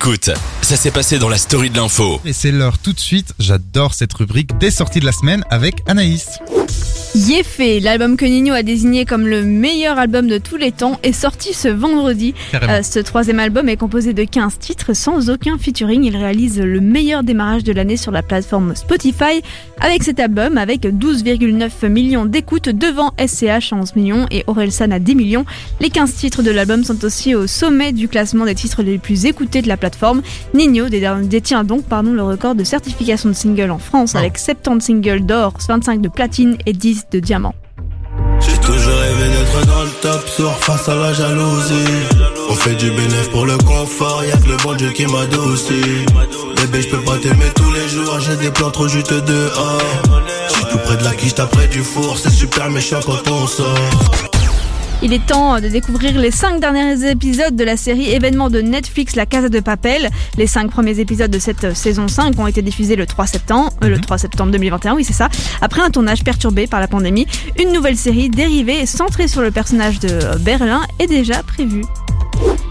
Écoute, ça s'est passé dans la story de l'info. Et c'est l'heure tout de suite, j'adore cette rubrique des sorties de la semaine avec Anaïs. Yéfé, l'album que Nino a désigné comme le meilleur album de tous les temps, est sorti ce vendredi. Euh, ce troisième album est composé de 15 titres sans aucun featuring. Il réalise le meilleur démarrage de l'année sur la plateforme Spotify avec cet album avec 12,9 millions d'écoutes devant SCH à 11 millions et Orelsan à 10 millions. Les 15 titres de l'album sont aussi au sommet du classement des titres les plus écoutés de la plateforme. Nino dé- détient donc pardon, le record de certification de single en France avec 70 singles d'or, 25 de platine et 10 de diamant. J'ai toujours rêvé d'être dans le top sur face à la jalousie. On fait du bénéf pour le confort, y'a que le bon Dieu qui m'adoucit. Bébé, je peux pas t'aimer tous les jours, j'ai des plans trop juteux dehors. J'suis tout près de la quiche, près du four, c'est super méchant quand on sort. Il est temps de découvrir les 5 derniers épisodes de la série événement de Netflix La Casa de Papel. Les 5 premiers épisodes de cette euh, saison 5 ont été diffusés le 3 septembre, euh, le 3 septembre 2021, oui c'est ça. Après un tournage perturbé par la pandémie, une nouvelle série dérivée et centrée sur le personnage de euh, Berlin est déjà prévue.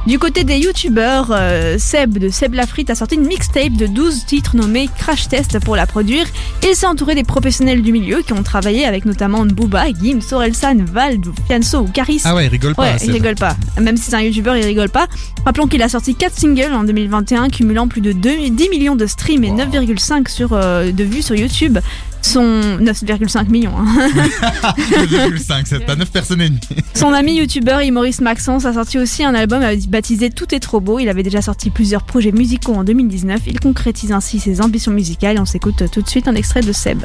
Du côté des youtubeurs, euh, Seb de Seb Lafrite a sorti une mixtape de 12 titres nommés Crash Test pour la produire. Il s'est entouré des professionnels du milieu qui ont travaillé avec notamment Booba, Gim, Sorelsan, Vald, Fianso ou Caris. Ah ouais, il rigole pas. Ouais, il rigole pas. Même si c'est un youtubeur, il rigole pas. Rappelons qu'il a sorti 4 singles en 2021, cumulant plus de 2 10 millions de streams et 9,5 sur euh, de vues sur YouTube. Son 9,5 millions. hein. 2,5, c'est à 9 personnes et demie. Son ami youtubeur Maurice Maxence a sorti aussi un album baptisé Tout est trop beau. Il avait déjà sorti plusieurs projets musicaux en 2019. Il concrétise ainsi ses ambitions musicales. On s'écoute tout de suite un extrait de Seb.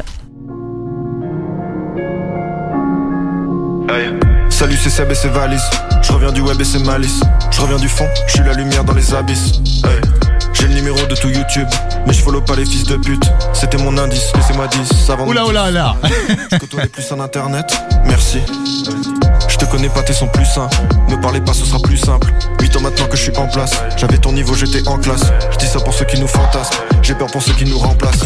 Hey. Salut c'est Seb et c'est Valise Je reviens du web et c'est malice Je reviens du fond, je suis la lumière dans les abysses Hey. De tout YouTube. Mais je follow pas les fils de pute. C'était mon indice, laissez-moi 10 avant Oula, oula, oula. Je côtoie les plus en internet, merci. Je te connais pas, tes sons plus sains Me parlez pas, ce sera plus simple. 8 ans maintenant que je suis en place. J'avais ton niveau, j'étais en classe. Je dis ça pour ceux qui nous fantasment. J'ai peur pour ceux qui nous remplacent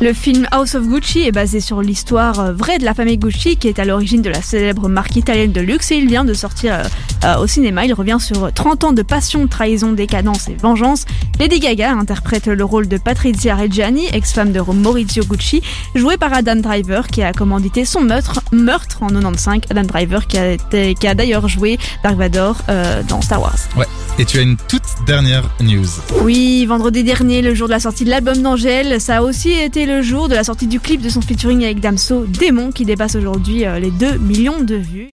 Le film House of Gucci est basé sur l'histoire euh, vraie de la famille Gucci qui est à l'origine de la célèbre marque italienne de luxe et il vient de sortir euh, euh, au cinéma. Il revient sur 30 ans de passion, trahison, décadence et vengeance. Lady Gaga interprète le rôle de Patrizia Reggiani, ex-femme de Maurizio Gucci, jouée par Adam Driver qui a commandité son meurtre, meurtre en 95. Adam Driver qui a, été- qui a d'ailleurs joué Dark Vador euh, dans Star Wars. Ouais. Et tu as une toute dernière news. Oui, vendredi dernier, le jour de la sortie de l'album d'Angèle, ça a aussi été le jour de la sortie du clip de son featuring avec Damso, Démon, qui dépasse aujourd'hui euh, les 2 millions de vues.